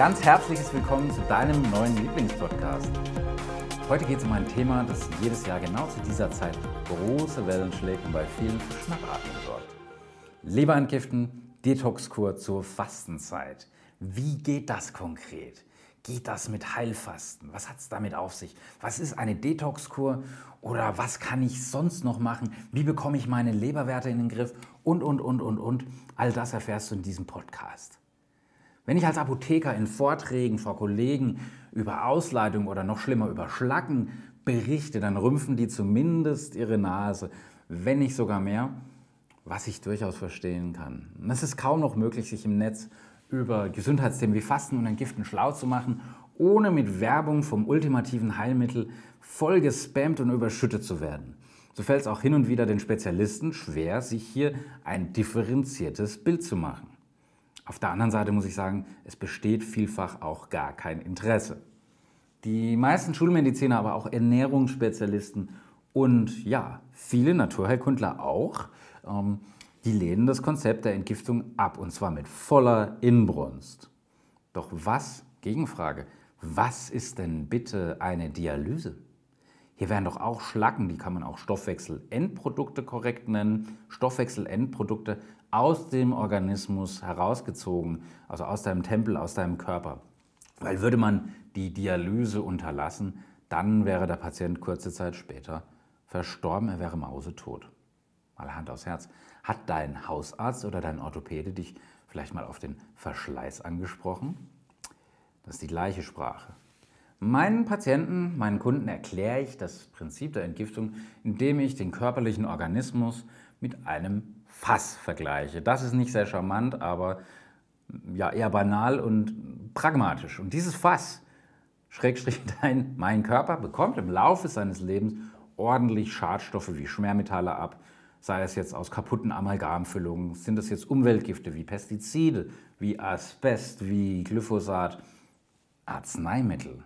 ganz herzliches Willkommen zu deinem neuen Lieblingspodcast. Heute geht es um ein Thema, das jedes Jahr genau zu dieser Zeit große Wellen schlägt und bei vielen für Schnappatmung sorgt. Leberentgiften, Detoxkur zur Fastenzeit. Wie geht das konkret? Geht das mit Heilfasten? Was hat es damit auf sich? Was ist eine Detoxkur? Oder was kann ich sonst noch machen? Wie bekomme ich meine Leberwerte in den Griff? Und, und, und, und, und. All das erfährst du in diesem Podcast. Wenn ich als Apotheker in Vorträgen vor Kollegen über Ausleitung oder noch schlimmer über Schlacken berichte, dann rümpfen die zumindest ihre Nase, wenn nicht sogar mehr, was ich durchaus verstehen kann. es ist kaum noch möglich, sich im Netz über Gesundheitsthemen wie Fasten und Entgiften schlau zu machen, ohne mit Werbung vom ultimativen Heilmittel voll gespammt und überschüttet zu werden. So fällt es auch hin und wieder den Spezialisten schwer, sich hier ein differenziertes Bild zu machen. Auf der anderen Seite muss ich sagen, es besteht vielfach auch gar kein Interesse. Die meisten Schulmediziner, aber auch Ernährungsspezialisten und ja, viele Naturheilkundler auch, ähm, die lehnen das Konzept der Entgiftung ab und zwar mit voller Inbrunst. Doch was, Gegenfrage, was ist denn bitte eine Dialyse? Hier wären doch auch Schlacken, die kann man auch Stoffwechselendprodukte korrekt nennen, Stoffwechselendprodukte aus dem Organismus herausgezogen, also aus deinem Tempel, aus deinem Körper. Weil würde man die Dialyse unterlassen, dann wäre der Patient kurze Zeit später verstorben, er wäre mausetot. Mal Hand aufs Herz. Hat dein Hausarzt oder dein Orthopäde dich vielleicht mal auf den Verschleiß angesprochen? Das ist die gleiche Sprache. Meinen Patienten, meinen Kunden erkläre ich das Prinzip der Entgiftung, indem ich den körperlichen Organismus mit einem Fass vergleiche. Das ist nicht sehr charmant, aber ja, eher banal und pragmatisch. Und dieses Fass, Schrägstrich dein, mein Körper, bekommt im Laufe seines Lebens ordentlich Schadstoffe wie Schwermetalle ab, sei es jetzt aus kaputten Amalgamfüllungen, sind es jetzt Umweltgifte wie Pestizide, wie Asbest, wie Glyphosat, Arzneimittel,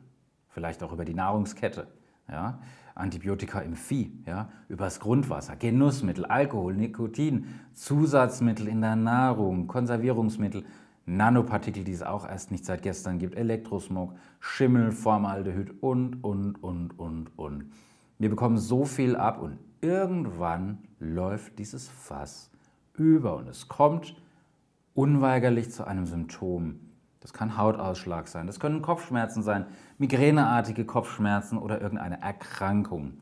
vielleicht auch über die Nahrungskette, ja, Antibiotika im Vieh, ja, übers Grundwasser, Genussmittel, Alkohol, Nikotin, Zusatzmittel in der Nahrung, Konservierungsmittel, Nanopartikel, die es auch erst nicht seit gestern gibt, Elektrosmog, Schimmel, Formaldehyd und, und, und, und, und. Wir bekommen so viel ab und irgendwann läuft dieses Fass über und es kommt unweigerlich zu einem Symptom. Das kann Hautausschlag sein, das können Kopfschmerzen sein, migräneartige Kopfschmerzen oder irgendeine Erkrankung.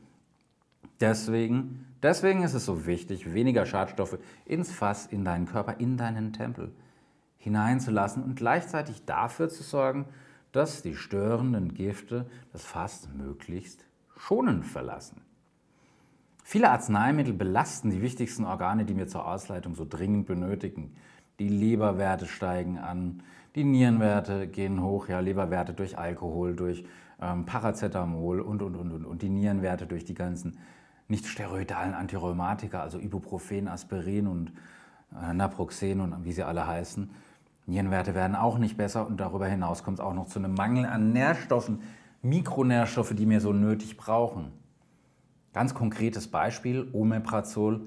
Deswegen, deswegen ist es so wichtig, weniger Schadstoffe ins Fass, in deinen Körper, in deinen Tempel hineinzulassen und gleichzeitig dafür zu sorgen, dass die störenden Gifte das Fass möglichst schonend verlassen. Viele Arzneimittel belasten die wichtigsten Organe, die wir zur Ausleitung so dringend benötigen. Die Leberwerte steigen an, die Nierenwerte gehen hoch, ja, Leberwerte durch Alkohol, durch ähm, Paracetamol und, und, und, und, und die Nierenwerte durch die ganzen nicht steroidalen Antirheumatika, also Ibuprofen, Aspirin und äh, Naproxen und wie sie alle heißen. Nierenwerte werden auch nicht besser und darüber hinaus kommt es auch noch zu einem Mangel an Nährstoffen, Mikronährstoffe, die wir so nötig brauchen. Ganz konkretes Beispiel, Omeprazol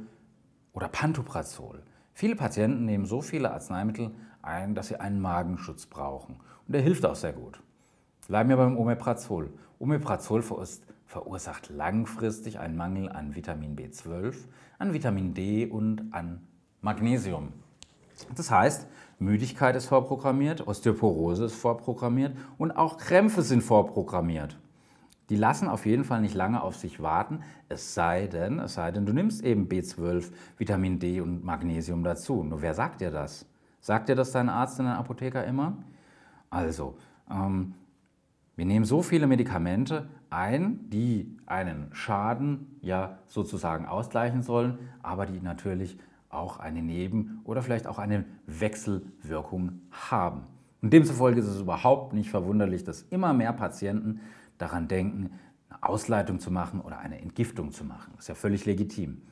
oder Pantoprazol. Viele Patienten nehmen so viele Arzneimittel ein, dass sie einen Magenschutz brauchen. Und der hilft auch sehr gut. Bleiben wir beim Omeprazol. Omeprazol verursacht langfristig einen Mangel an Vitamin B12, an Vitamin D und an Magnesium. Das heißt, Müdigkeit ist vorprogrammiert, Osteoporose ist vorprogrammiert und auch Krämpfe sind vorprogrammiert. Die lassen auf jeden Fall nicht lange auf sich warten, es sei denn, es sei denn, du nimmst eben B12, Vitamin D und Magnesium dazu. Nur wer sagt dir das? Sagt dir das dein Arzt und dein Apotheker immer? Also, ähm, wir nehmen so viele Medikamente ein, die einen Schaden ja sozusagen ausgleichen sollen, aber die natürlich auch eine Neben- oder vielleicht auch eine Wechselwirkung haben. Und demzufolge ist es überhaupt nicht verwunderlich, dass immer mehr Patienten daran denken, eine Ausleitung zu machen oder eine Entgiftung zu machen. Das ist ja völlig legitim.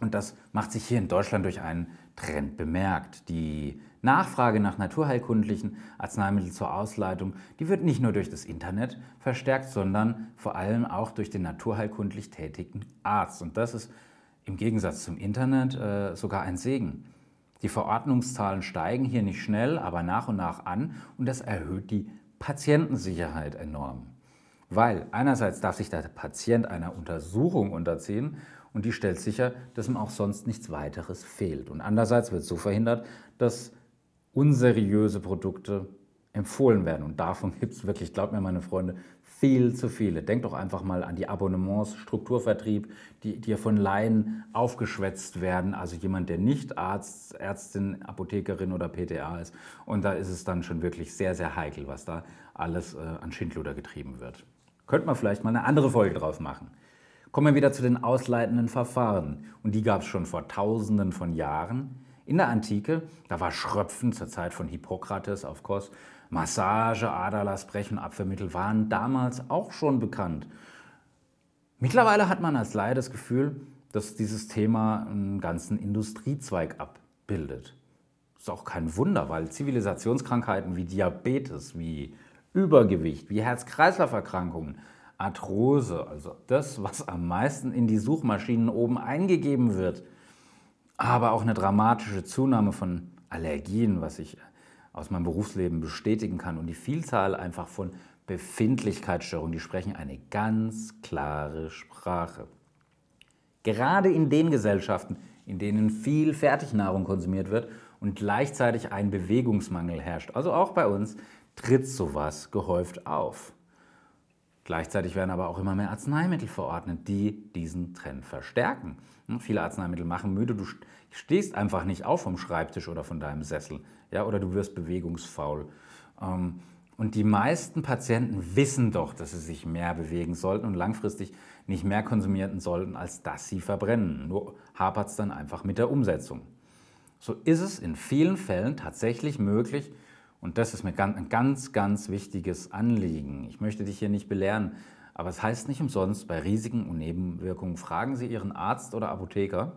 Und das macht sich hier in Deutschland durch einen Trend bemerkt. Die Nachfrage nach naturheilkundlichen Arzneimitteln zur Ausleitung, die wird nicht nur durch das Internet verstärkt, sondern vor allem auch durch den naturheilkundlich tätigen Arzt. Und das ist im Gegensatz zum Internet äh, sogar ein Segen. Die Verordnungszahlen steigen hier nicht schnell, aber nach und nach an und das erhöht die Patientensicherheit enorm. Weil einerseits darf sich der Patient einer Untersuchung unterziehen und die stellt sicher, dass ihm auch sonst nichts weiteres fehlt. Und andererseits wird so verhindert, dass unseriöse Produkte empfohlen werden. Und davon gibt es wirklich, glaubt mir meine Freunde, viel zu viele. Denkt doch einfach mal an die Abonnements, Strukturvertrieb, die, die von Laien aufgeschwätzt werden. Also jemand, der nicht Arzt, Ärztin, Apothekerin oder PTA ist. Und da ist es dann schon wirklich sehr, sehr heikel, was da alles äh, an Schindluder getrieben wird. Könnte man vielleicht mal eine andere Folge drauf machen. Kommen wir wieder zu den ausleitenden Verfahren. Und die gab es schon vor Tausenden von Jahren. In der Antike, da war Schröpfen zur Zeit von Hippokrates auf Kos, Massage, Aderlassbrechen, Abwehrmittel waren damals auch schon bekannt. Mittlerweile hat man als Laie das Gefühl, dass dieses Thema einen ganzen Industriezweig abbildet. Ist auch kein Wunder, weil Zivilisationskrankheiten wie Diabetes, wie Übergewicht, wie Herz-Kreislauf-Erkrankungen, Arthrose, also das, was am meisten in die Suchmaschinen oben eingegeben wird, aber auch eine dramatische Zunahme von Allergien, was ich aus meinem Berufsleben bestätigen kann und die Vielzahl einfach von Befindlichkeitsstörungen, die sprechen eine ganz klare Sprache. Gerade in den Gesellschaften, in denen viel Fertignahrung konsumiert wird und gleichzeitig ein Bewegungsmangel herrscht, also auch bei uns, tritt sowas gehäuft auf. Gleichzeitig werden aber auch immer mehr Arzneimittel verordnet, die diesen Trend verstärken. Hm, viele Arzneimittel machen müde, du stehst einfach nicht auf vom Schreibtisch oder von deinem Sessel ja, oder du wirst bewegungsfaul. Ähm, und die meisten Patienten wissen doch, dass sie sich mehr bewegen sollten und langfristig nicht mehr konsumieren sollten, als dass sie verbrennen. Nur hapert es dann einfach mit der Umsetzung. So ist es in vielen Fällen tatsächlich möglich, und das ist mir ein ganz, ganz wichtiges Anliegen. Ich möchte dich hier nicht belehren, aber es heißt nicht umsonst, bei Risiken und Nebenwirkungen fragen Sie Ihren Arzt oder Apotheker.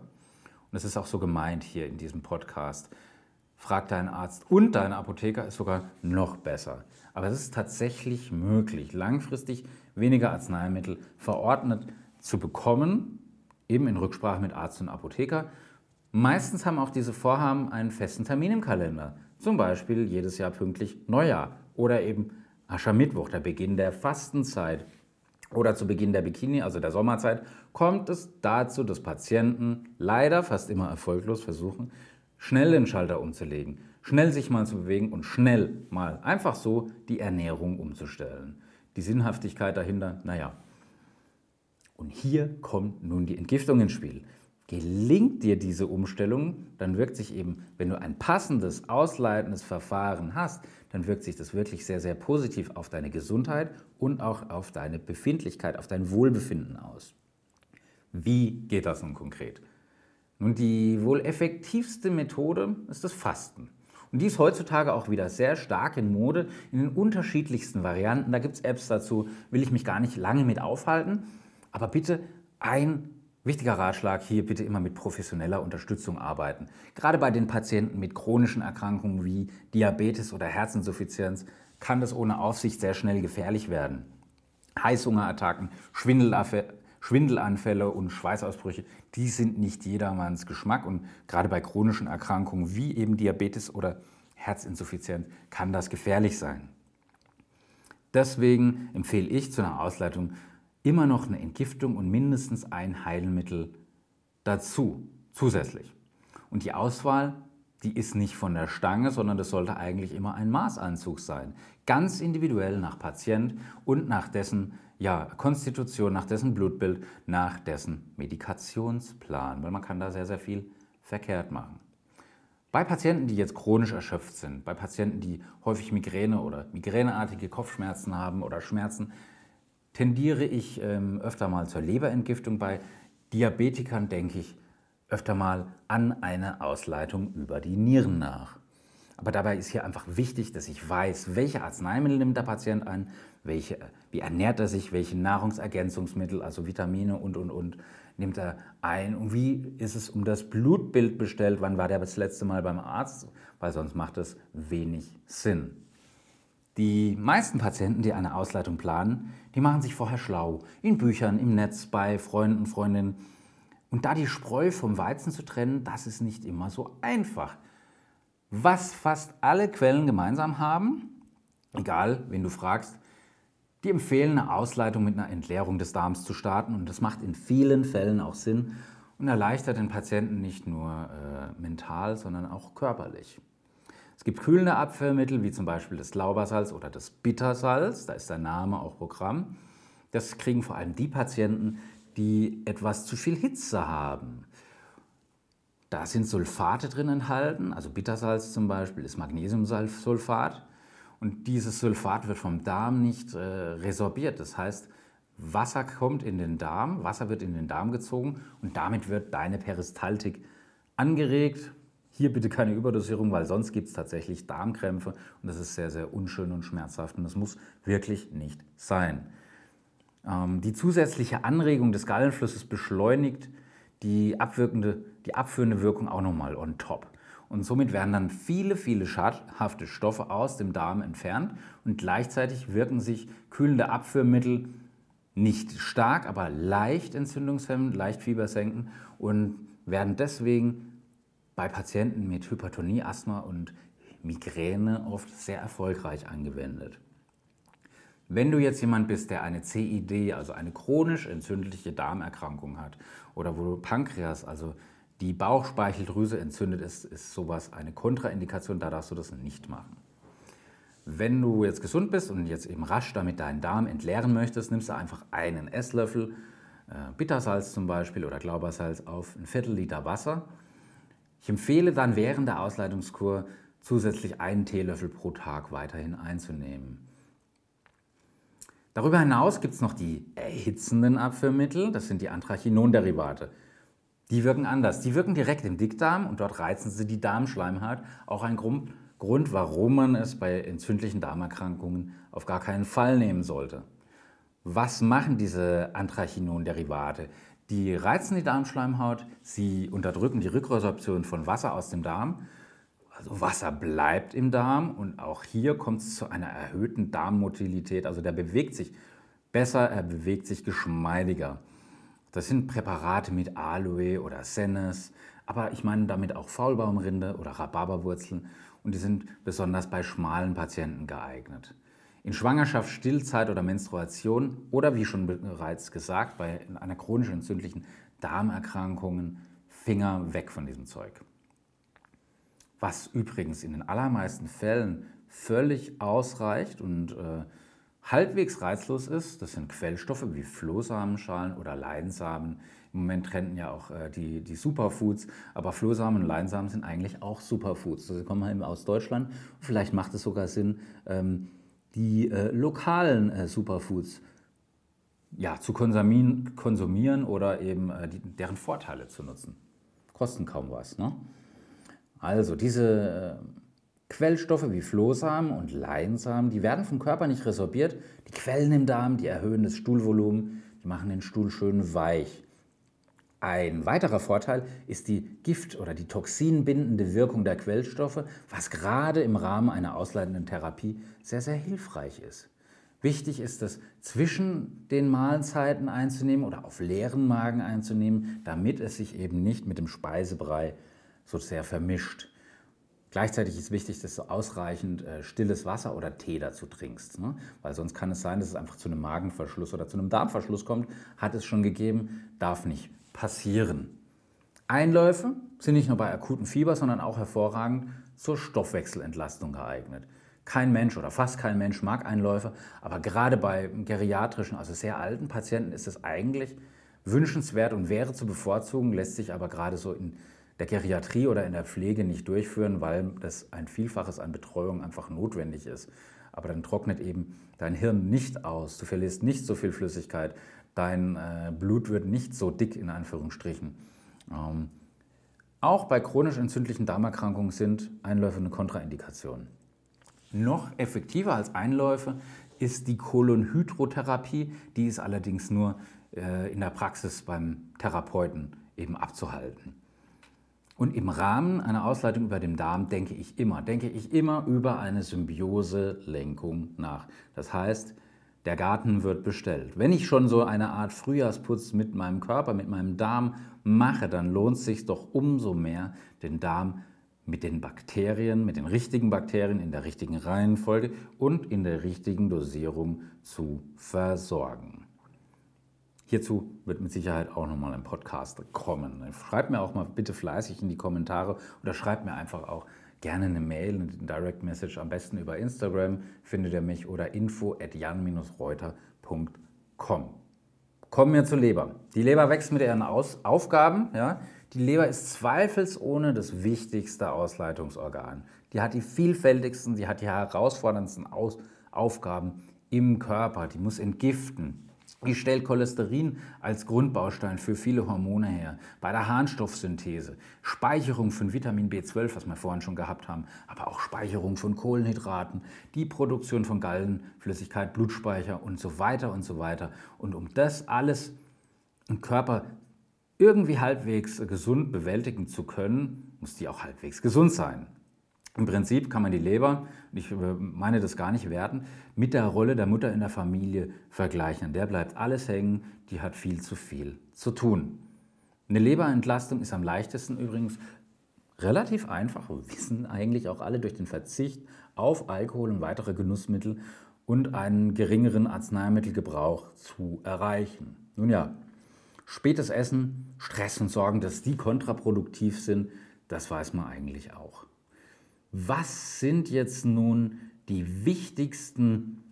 Und es ist auch so gemeint hier in diesem Podcast. Frag deinen Arzt und deinen Apotheker ist sogar noch besser. Aber es ist tatsächlich möglich, langfristig weniger Arzneimittel verordnet zu bekommen, eben in Rücksprache mit Arzt und Apotheker. Meistens haben auch diese Vorhaben einen festen Termin im Kalender. Zum Beispiel jedes Jahr pünktlich Neujahr oder eben Aschermittwoch, der Beginn der Fastenzeit. Oder zu Beginn der Bikini, also der Sommerzeit, kommt es dazu, dass Patienten leider fast immer erfolglos versuchen, schnell den Schalter umzulegen, schnell sich mal zu bewegen und schnell mal einfach so die Ernährung umzustellen. Die Sinnhaftigkeit dahinter, naja. Und hier kommt nun die Entgiftung ins Spiel. Gelingt dir diese Umstellung, dann wirkt sich eben, wenn du ein passendes, ausleitendes Verfahren hast, dann wirkt sich das wirklich sehr, sehr positiv auf deine Gesundheit und auch auf deine Befindlichkeit, auf dein Wohlbefinden aus. Wie geht das nun konkret? Nun, die wohl effektivste Methode ist das Fasten. Und die ist heutzutage auch wieder sehr stark in Mode, in den unterschiedlichsten Varianten. Da gibt es Apps dazu, will ich mich gar nicht lange mit aufhalten. Aber bitte ein Wichtiger Ratschlag, hier bitte immer mit professioneller Unterstützung arbeiten. Gerade bei den Patienten mit chronischen Erkrankungen wie Diabetes oder Herzinsuffizienz kann das ohne Aufsicht sehr schnell gefährlich werden. Heißhungerattacken, Schwindelanfälle und Schweißausbrüche, die sind nicht jedermanns Geschmack und gerade bei chronischen Erkrankungen wie eben Diabetes oder Herzinsuffizienz kann das gefährlich sein. Deswegen empfehle ich zu einer Ausleitung immer noch eine Entgiftung und mindestens ein Heilmittel dazu, zusätzlich. Und die Auswahl, die ist nicht von der Stange, sondern das sollte eigentlich immer ein Maßanzug sein. Ganz individuell nach Patient und nach dessen ja, Konstitution, nach dessen Blutbild, nach dessen Medikationsplan, weil man kann da sehr, sehr viel verkehrt machen. Bei Patienten, die jetzt chronisch erschöpft sind, bei Patienten, die häufig Migräne oder migräneartige Kopfschmerzen haben oder Schmerzen, tendiere ich ähm, öfter mal zur Leberentgiftung. Bei Diabetikern denke ich öfter mal an eine Ausleitung über die Nieren nach. Aber dabei ist hier einfach wichtig, dass ich weiß, welche Arzneimittel nimmt der Patient ein, welche, wie ernährt er sich, welche Nahrungsergänzungsmittel, also Vitamine und, und, und, nimmt er ein und wie ist es um das Blutbild bestellt, wann war der das letzte Mal beim Arzt, weil sonst macht es wenig Sinn. Die meisten Patienten, die eine Ausleitung planen, die machen sich vorher schlau. In Büchern, im Netz, bei Freunden, Freundinnen. Und da die Spreu vom Weizen zu trennen, das ist nicht immer so einfach. Was fast alle Quellen gemeinsam haben, egal wen du fragst, die empfehlen eine Ausleitung mit einer Entleerung des Darms zu starten und das macht in vielen Fällen auch Sinn und erleichtert den Patienten nicht nur äh, mental, sondern auch körperlich. Es gibt kühlende Abführmittel wie zum Beispiel das Laubersalz oder das Bittersalz, da ist der Name auch Programm. Das kriegen vor allem die Patienten, die etwas zu viel Hitze haben. Da sind Sulfate drin enthalten, also Bittersalz zum Beispiel ist Magnesiumsulfat. Und dieses Sulfat wird vom Darm nicht äh, resorbiert. Das heißt, Wasser kommt in den Darm, Wasser wird in den Darm gezogen und damit wird deine Peristaltik angeregt. Hier bitte keine Überdosierung, weil sonst gibt es tatsächlich Darmkrämpfe und das ist sehr, sehr unschön und schmerzhaft und das muss wirklich nicht sein. Ähm, die zusätzliche Anregung des Gallenflusses beschleunigt die, abwirkende, die abführende Wirkung auch nochmal on top. Und somit werden dann viele, viele schadhafte Stoffe aus dem Darm entfernt und gleichzeitig wirken sich kühlende Abführmittel nicht stark, aber leicht entzündungshemmend, leicht fiebersenken und werden deswegen bei Patienten mit Hypertonie, Asthma und Migräne oft sehr erfolgreich angewendet. Wenn du jetzt jemand bist, der eine CID, also eine chronisch entzündliche Darmerkrankung hat, oder wo Pankreas, also die Bauchspeicheldrüse entzündet ist, ist sowas eine Kontraindikation, da darfst du das nicht machen. Wenn du jetzt gesund bist und jetzt eben rasch damit deinen Darm entleeren möchtest, nimmst du einfach einen Esslöffel äh, Bittersalz zum Beispiel oder Glaubersalz auf ein Viertel Liter Wasser. Ich empfehle dann während der Ausleitungskur zusätzlich einen Teelöffel pro Tag weiterhin einzunehmen. Darüber hinaus gibt es noch die erhitzenden Abführmittel, das sind die Anthrachinon-Derivate. Die wirken anders. Die wirken direkt im Dickdarm und dort reizen sie die Darmschleimhaut. Auch ein Grund, warum man es bei entzündlichen Darmerkrankungen auf gar keinen Fall nehmen sollte. Was machen diese Anthrachinon-Derivate? Die reizen die Darmschleimhaut, sie unterdrücken die Rückresorption von Wasser aus dem Darm. Also Wasser bleibt im Darm und auch hier kommt es zu einer erhöhten Darmmotilität. Also der bewegt sich besser, er bewegt sich geschmeidiger. Das sind Präparate mit Aloe oder Sennes, aber ich meine damit auch Faulbaumrinde oder Rhabarberwurzeln und die sind besonders bei schmalen Patienten geeignet. In Schwangerschaft, Stillzeit oder Menstruation oder wie schon bereits gesagt, bei einer chronisch entzündlichen Darmerkrankung Finger weg von diesem Zeug. Was übrigens in den allermeisten Fällen völlig ausreicht und äh, halbwegs reizlos ist, das sind Quellstoffe wie Flohsamenschalen oder Leinsamen. Im Moment trenden ja auch äh, die, die Superfoods, aber Flohsamen und Leinsamen sind eigentlich auch Superfoods. Sie kommen eben aus Deutschland. Vielleicht macht es sogar Sinn, ähm, die äh, lokalen äh, Superfoods ja, zu konsumieren, konsumieren oder eben äh, die, deren Vorteile zu nutzen. Kosten kaum was. Ne? Also diese äh, Quellstoffe wie Flohsamen und Leinsamen, die werden vom Körper nicht resorbiert. Die quellen im Darm, die erhöhen das Stuhlvolumen, die machen den Stuhl schön weich. Ein weiterer Vorteil ist die Gift- oder die toxinbindende Wirkung der Quellstoffe, was gerade im Rahmen einer ausleitenden Therapie sehr, sehr hilfreich ist. Wichtig ist es, zwischen den Mahlzeiten einzunehmen oder auf leeren Magen einzunehmen, damit es sich eben nicht mit dem Speisebrei so sehr vermischt. Gleichzeitig ist wichtig, dass du ausreichend äh, stilles Wasser oder Tee dazu trinkst. Ne? Weil sonst kann es sein, dass es einfach zu einem Magenverschluss oder zu einem Darmverschluss kommt. Hat es schon gegeben, darf nicht passieren. Einläufe sind nicht nur bei akutem Fieber, sondern auch hervorragend zur Stoffwechselentlastung geeignet. Kein Mensch oder fast kein Mensch mag Einläufe, aber gerade bei geriatrischen, also sehr alten Patienten ist es eigentlich wünschenswert und wäre zu bevorzugen, lässt sich aber gerade so in der Geriatrie oder in der Pflege nicht durchführen, weil das ein Vielfaches an Betreuung einfach notwendig ist. Aber dann trocknet eben dein Hirn nicht aus, du verlierst nicht so viel Flüssigkeit, dein äh, Blut wird nicht so dick in Anführungsstrichen. Ähm, auch bei chronisch entzündlichen Darmerkrankungen sind Einläufe eine Kontraindikation. Noch effektiver als Einläufe ist die Kolonhydrotherapie, die ist allerdings nur äh, in der Praxis beim Therapeuten eben abzuhalten. Und im Rahmen einer Ausleitung über den Darm denke ich immer, denke ich immer über eine Symbiose-Lenkung nach. Das heißt, der Garten wird bestellt. Wenn ich schon so eine Art Frühjahrsputz mit meinem Körper, mit meinem Darm mache, dann lohnt es sich doch umso mehr, den Darm mit den Bakterien, mit den richtigen Bakterien in der richtigen Reihenfolge und in der richtigen Dosierung zu versorgen. Hierzu wird mit Sicherheit auch nochmal ein Podcast kommen. Schreibt mir auch mal bitte fleißig in die Kommentare oder schreibt mir einfach auch gerne eine Mail, eine Direct Message, am besten über Instagram findet ihr mich oder info at jan-reuter.com. Kommen wir zur Leber. Die Leber wächst mit ihren Aus Aufgaben. Ja. Die Leber ist zweifelsohne das wichtigste Ausleitungsorgan. Die hat die vielfältigsten, die hat die herausforderndsten Aus Aufgaben im Körper. Die muss entgiften, die stellt Cholesterin als Grundbaustein für viele Hormone her. Bei der Harnstoffsynthese, Speicherung von Vitamin B12, was wir vorhin schon gehabt haben, aber auch Speicherung von Kohlenhydraten, die Produktion von Gallenflüssigkeit, Blutspeicher und so weiter und so weiter. Und um das alles im Körper irgendwie halbwegs gesund bewältigen zu können, muss die auch halbwegs gesund sein. Im Prinzip kann man die Leber, ich äh, meine das gar nicht werten, mit der Rolle der Mutter in der Familie vergleichen. Der bleibt alles hängen, die hat viel zu viel zu tun. Eine Leberentlastung ist am leichtesten übrigens relativ einfach, wissen eigentlich auch alle, durch den Verzicht auf Alkohol und weitere Genussmittel und einen geringeren Arzneimittelgebrauch zu erreichen. Nun ja, spätes Essen, Stress und Sorgen, dass die kontraproduktiv sind, das weiß man eigentlich auch was sind jetzt nun die wichtigsten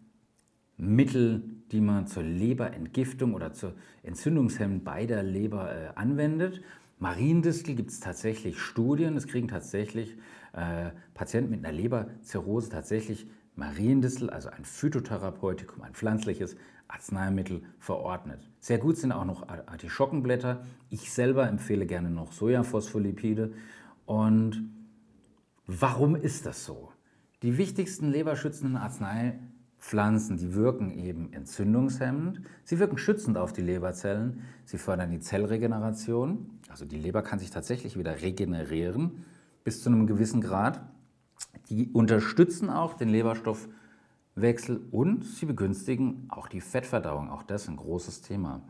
Mittel, die man zur Leberentgiftung oder zur Entzündungshemmung bei der Leber äh, anwendet. Mariendistel gibt es tatsächlich Studien, es kriegen tatsächlich äh, Patienten mit einer Leberzirrhose tatsächlich Mariendistel, also ein Phytotherapeutikum, ein pflanzliches Arzneimittel verordnet. Sehr gut sind auch noch Artischockenblätter. Ich selber empfehle gerne noch Sojaphospholipide und Warum ist das so? Die wichtigsten leberschützenden Arzneipflanzen, die wirken eben entzündungshemmend, sie wirken schützend auf die Leberzellen, sie fördern die Zellregeneration, also die Leber kann sich tatsächlich wieder regenerieren bis zu einem gewissen Grad. Die unterstützen auch den Leberstoffwechsel und sie begünstigen auch die Fettverdauung, auch das ist ein großes Thema.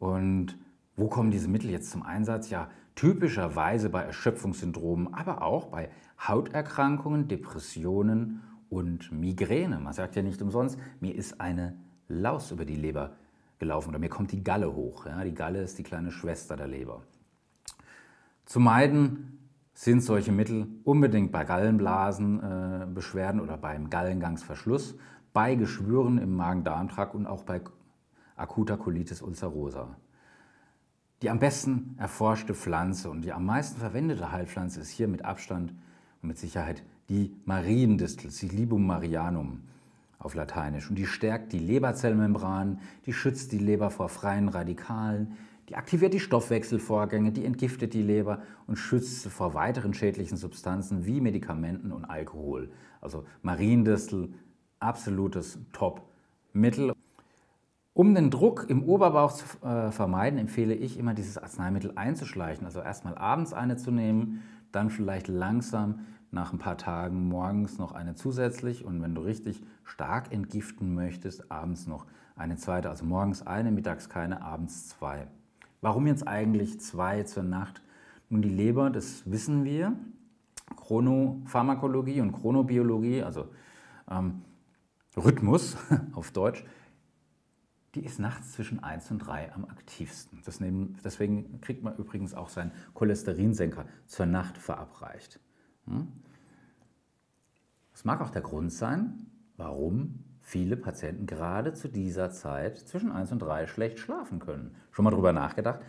Und wo kommen diese Mittel jetzt zum Einsatz? Ja, typischerweise bei Erschöpfungssyndromen, aber auch bei Hauterkrankungen, Depressionen und Migräne. Man sagt ja nicht umsonst, mir ist eine Laus über die Leber gelaufen oder mir kommt die Galle hoch. Ja, die Galle ist die kleine Schwester der Leber. Zu meiden sind solche Mittel unbedingt bei Gallenblasenbeschwerden äh, oder beim Gallengangsverschluss, bei Geschwüren im Magen-Darm-Trakt und auch bei akuter Colitis ulcerosa. Die am besten erforschte Pflanze und die am meisten verwendete Heilpflanze ist hier mit Abstand mit Sicherheit die Mariendistel, Silibum marianum auf Lateinisch. Und die stärkt die Leberzellmembran, die schützt die Leber vor freien Radikalen, die aktiviert die Stoffwechselvorgänge, die entgiftet die Leber und schützt sie vor weiteren schädlichen Substanzen wie Medikamenten und Alkohol. Also Mariendistel, absolutes Top-Mittel. Um den Druck im Oberbauch zu äh, vermeiden, empfehle ich immer, dieses Arzneimittel einzuschleichen. Also erstmal abends eine zu nehmen, dann vielleicht langsam nach ein paar Tagen morgens noch eine zusätzlich und wenn du richtig stark entgiften möchtest, abends noch eine zweite. Also morgens eine, mittags keine, abends zwei. Warum jetzt eigentlich zwei zur Nacht? Nun, die Leber, das wissen wir, Chronopharmakologie und Chronobiologie, also ähm, Rhythmus auf Deutsch, die ist nachts zwischen 1 und 3 am aktivsten. deswegen kriegt man übrigens auch seinen Cholesterinsenker zur Nacht verabreicht. Hm? Das mag auch der Grund sein, warum viele Patienten gerade zu dieser Zeit zwischen 1 und 3 schlecht schlafen können. Schon mal drüber nachgedacht?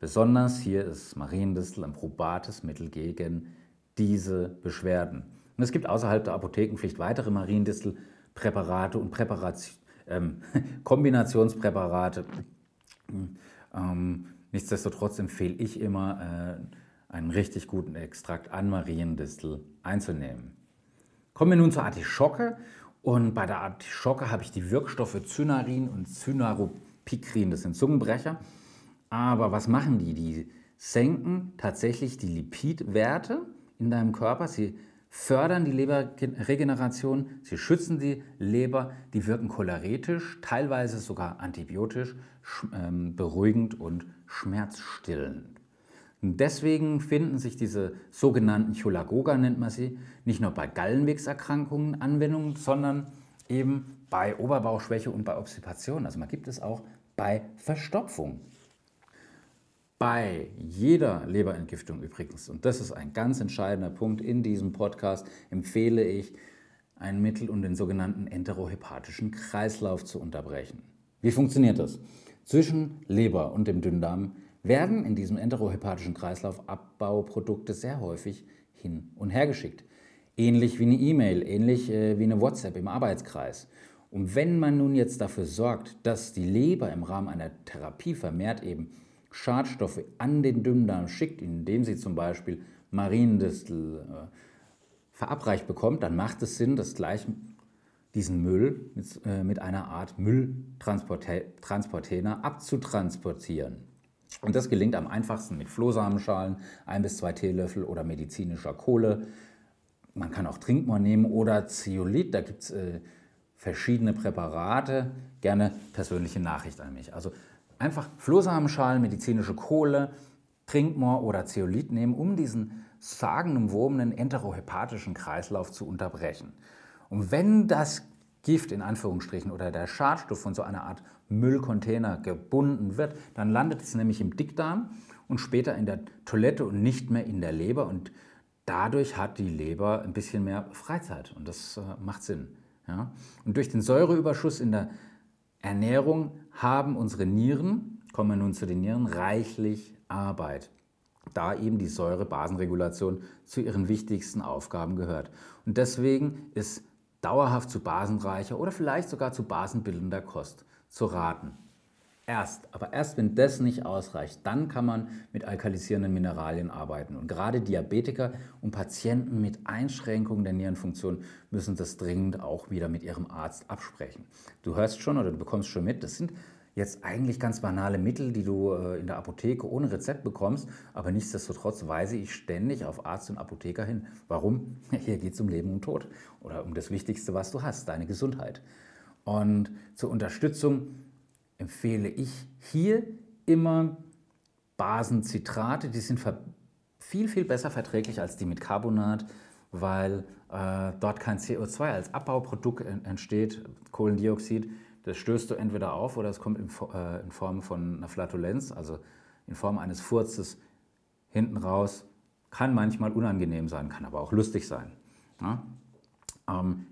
Besonders hier ist Mariendistel ein probates Mittel gegen diese Beschwerden. Und es gibt außerhalb der Apothekenpflicht weitere Mariendistelpräparate und Präparationen ähm, Kombinationspräparate. Ähm, nichtsdestotrotz empfehle ich immer, äh, einen richtig guten Extrakt an Mariendistel einzunehmen. Kommen wir nun zur Artischocke. Und bei der Artischocke habe ich die Wirkstoffe Cynarin und Cynaropikrin, das sind Zungenbrecher. Aber was machen die? Die senken tatsächlich die Lipidwerte in deinem Körper. Sie fördern die Leberregeneration, sie schützen die Leber, die wirken choleretisch, teilweise sogar antibiotisch, ähm, beruhigend und schmerzstillend. Deswegen finden sich diese sogenannten Cholagoga, nennt man sie, nicht nur bei Gallenwegserkrankungen Anwendung, sondern eben bei Oberbauchschwäche und bei Obstipation. Also man gibt es auch bei Verstopfung. Bei jeder Leberentgiftung übrigens, und das ist ein ganz entscheidender Punkt in diesem Podcast, empfehle ich, ein Mittel, um den sogenannten enterohepatischen Kreislauf zu unterbrechen. Wie funktioniert das? Zwischen Leber und dem Dünndarm werden in diesem enterohepatischen Kreislauf Abbauprodukte sehr häufig hin und her geschickt. Ähnlich wie eine E-Mail, ähnlich äh, wie eine WhatsApp im Arbeitskreis. Und wenn man nun jetzt dafür sorgt, dass die Leber im Rahmen einer Therapie vermehrt eben Schadstoffe an den Dünndarm schickt, indem sie zum Beispiel Mariendistel äh, verabreicht bekommt, dann macht es Sinn, das gleich diesen Müll mit, äh, mit einer Art Mülltransporter abzutransportieren. Und das gelingt am einfachsten mit Flohsamenschalen, ein bis zwei Teelöffel oder medizinischer Kohle. Man kann auch Trinkmoor nehmen oder Zeolit, da gibt es äh, verschiedene Präparate. Gerne persönliche Nachricht an mich. Also einfach Flohsamenschalen, medizinische Kohle, Trinkmoor oder Zeolit nehmen, um diesen sagenumwobenen enterohepatischen Kreislauf zu unterbrechen. Und wenn das Gift in Anführungsstrichen oder der Schadstoff von so einer Art Müllcontainer gebunden wird, dann landet es nämlich im Dickdarm und später in der Toilette und nicht mehr in der Leber und dadurch hat die Leber ein bisschen mehr Freizeit und das äh, macht Sinn. Ja? Und durch den Säureüberschuss in der Ernährung haben unsere Nieren, kommen wir nun zu den Nieren, reichlich Arbeit, da eben die Säurebasenregulation zu ihren wichtigsten Aufgaben gehört. Und deswegen ist dauerhaft zu basenreicher oder vielleicht sogar zu basenbildender Kost zu raten. Erst, aber erst wenn das nicht ausreicht, dann kann man mit alkalisierenden Mineralien arbeiten. Und gerade Diabetiker und Patienten mit Einschränkungen der Nierenfunktion müssen das dringend auch wieder mit ihrem Arzt absprechen. Du hörst schon oder du bekommst schon mit, das sind jetzt eigentlich ganz banale Mittel, die du äh, in der Apotheke ohne Rezept bekommst, aber nichtsdestotrotz weise ich ständig auf Arzt und Apotheker hin. Warum? Hier geht es um Leben und Tod oder um das Wichtigste, was du hast, deine Gesundheit. Und zur Unterstützung empfehle ich hier immer Basenzitrate. Die sind viel, viel besser verträglich als die mit Carbonat, weil äh, dort kein CO2 als Abbauprodukt entsteht, Kohlendioxid. Das stößt du entweder auf oder es kommt in, äh, in Form von einer Flatulenz, also in Form eines Furzes hinten raus. Kann manchmal unangenehm sein, kann aber auch lustig sein. Ja? Ähm,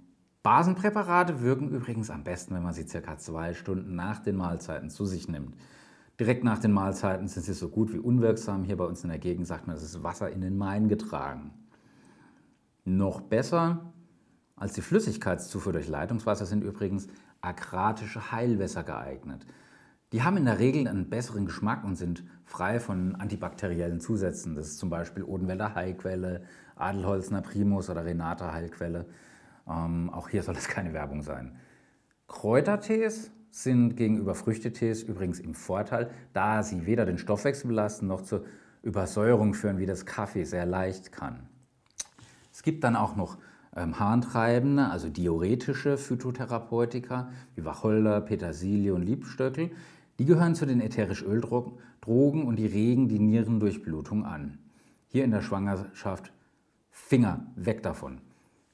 Basenpräparate wirken übrigens am besten, wenn man sie circa zwei Stunden nach den Mahlzeiten zu sich nimmt. Direkt nach den Mahlzeiten sind sie so gut wie unwirksam. Hier bei uns in der Gegend sagt man, es ist Wasser in den Main getragen. Noch besser als die Flüssigkeitszufuhr durch Leitungswasser sind übrigens akratische Heilwässer geeignet. Die haben in der Regel einen besseren Geschmack und sind frei von antibakteriellen Zusätzen. Das ist zum Beispiel Odenwälder Heilquelle, Adelholzner Primus oder Renata Heilquelle. Ähm, auch hier soll es keine Werbung sein. Kräutertees sind gegenüber Früchtetees übrigens im Vorteil, da sie weder den Stoffwechsel belasten noch zur Übersäuerung führen, wie das Kaffee sehr leicht kann. Es gibt dann auch noch ähm, harntreibende, also diuretische Phytotherapeutika wie Wacholder, Petersilie und Liebstöckel. Die gehören zu den ätherisch Öldrogen und die regen die Nierendurchblutung an. Hier in der Schwangerschaft Finger weg davon.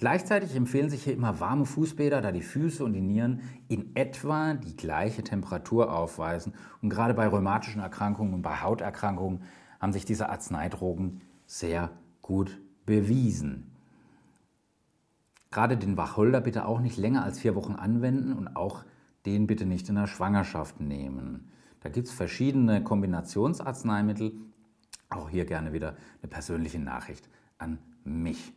Gleichzeitig empfehlen sich hier immer warme Fußbäder, da die Füße und die Nieren in etwa die gleiche Temperatur aufweisen. Und gerade bei rheumatischen Erkrankungen und bei Hauterkrankungen haben sich diese Arzneidrogen sehr gut bewiesen. Gerade den Wacholder bitte auch nicht länger als vier Wochen anwenden und auch den bitte nicht in der Schwangerschaft nehmen. Da gibt es verschiedene Kombinationsarzneimittel. Auch hier gerne wieder eine persönliche Nachricht an mich.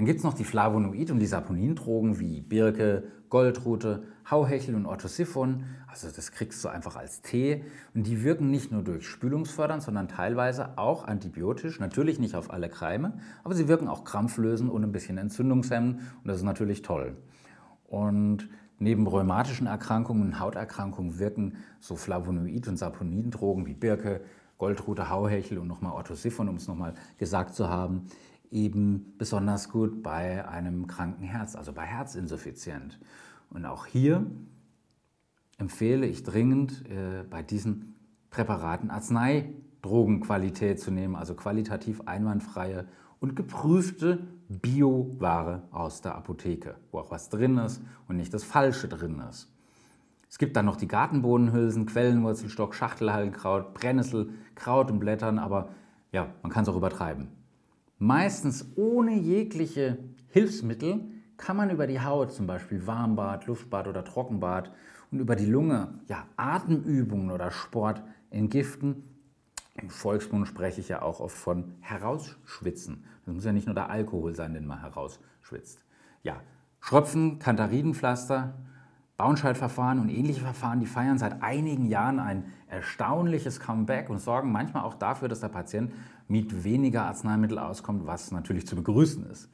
Dann gibt es noch die Flavonoid- und die Saponindrogen wie Birke, Goldrute, Hauhechel und Orthosiphon. Also das kriegst du einfach als Tee. Und die wirken nicht nur durch Spülungsfördern, sondern teilweise auch antibiotisch. Natürlich nicht auf alle Keime, aber sie wirken auch krampflösend und ein bisschen entzündungshemmend. Und das ist natürlich toll. Und neben rheumatischen Erkrankungen und Hauterkrankungen wirken so Flavonoid- und Saponindrogen wie Birke, Goldrute, Hauhechel und nochmal Orthosiphon, um es nochmal gesagt zu haben, eben besonders gut bei einem kranken Herz, also bei Herzinsuffizienz. Und auch hier empfehle ich dringend äh, bei diesen Präparaten Arznei Drogenqualität zu nehmen, also qualitativ einwandfreie und geprüfte Bioware aus der Apotheke, wo auch was drin ist und nicht das Falsche drin ist. Es gibt dann noch die Gartenbohnenhülsen, Quellenwurzelstock, Schachtelhallenkraut, Brennnessel, Kraut und Blättern, aber ja, man kann es auch übertreiben. Meistens ohne jegliche Hilfsmittel kann man über die Haut, zum Beispiel Warmbad, Luftbad oder Trockenbad und über die Lunge, ja, Atemübungen oder Sport entgiften. Im Volksmund spreche ich ja auch oft von herausschwitzen. Das muss ja nicht nur der Alkohol sein, den man herausschwitzt. Ja, Schröpfen, Kantarinenpflaster, Bauenscheidverfahren und ähnliche Verfahren, die feiern seit einigen Jahren ein erstaunliches Comeback und sorgen manchmal auch dafür, dass der Patient mit weniger Arzneimittel auskommt, was natürlich zu begrüßen ist.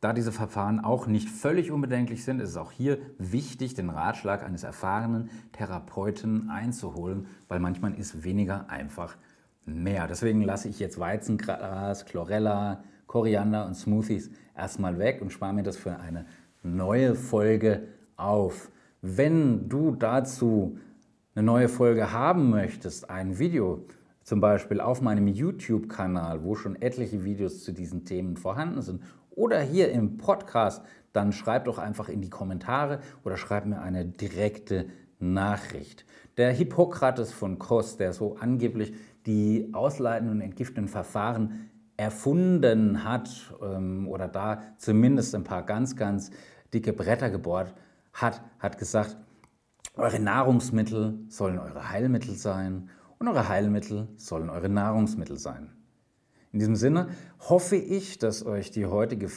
Da diese Verfahren auch nicht völlig unbedenklich sind, ist es auch hier wichtig, den Ratschlag eines erfahrenen Therapeuten einzuholen, weil manchmal ist weniger einfach mehr. Deswegen lasse ich jetzt Weizengras, Chlorella, Koriander und Smoothies erstmal weg und spare mir das für eine neue Folge auf. Wenn du dazu eine neue Folge haben möchtest, ein Video, zum Beispiel auf meinem YouTube-Kanal, wo schon etliche Videos zu diesen Themen vorhanden sind oder hier im Podcast, dann schreib doch einfach in die Kommentare oder schreib mir eine direkte Nachricht. Der Hippokrates von Kos, der so angeblich die ausleitenden und entgiftenden Verfahren erfunden hat ähm, oder da zumindest ein paar ganz, ganz dicke Bretter gebohrt hat, hat gesagt, eure Nahrungsmittel sollen eure Heilmittel sein und eure Heilmittel sollen eure Nahrungsmittel sein. In diesem Sinne hoffe ich, dass euch die heutige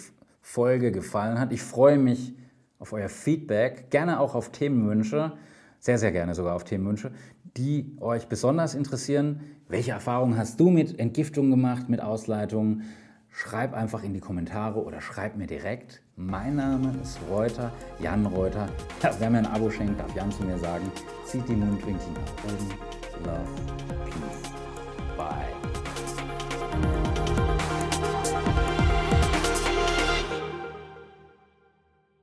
Folge gefallen hat. Ich freue mich auf euer Feedback, gerne auch auf Themenwünsche, sehr, sehr gerne sogar auf Themenwünsche, die euch besonders interessieren. Welche Erfahrungen hast du mit Entgiftung gemacht, mit Ausleitungen? schreib einfach in die Kommentare oder schreib mir direkt. Mein Name ist Reuter, Jan Reuter. Ja, wer mir ein Abo schenkt, darf Jan zu mir sagen, zieht die Mundwinkel nach oben. Love, Peace, Bye.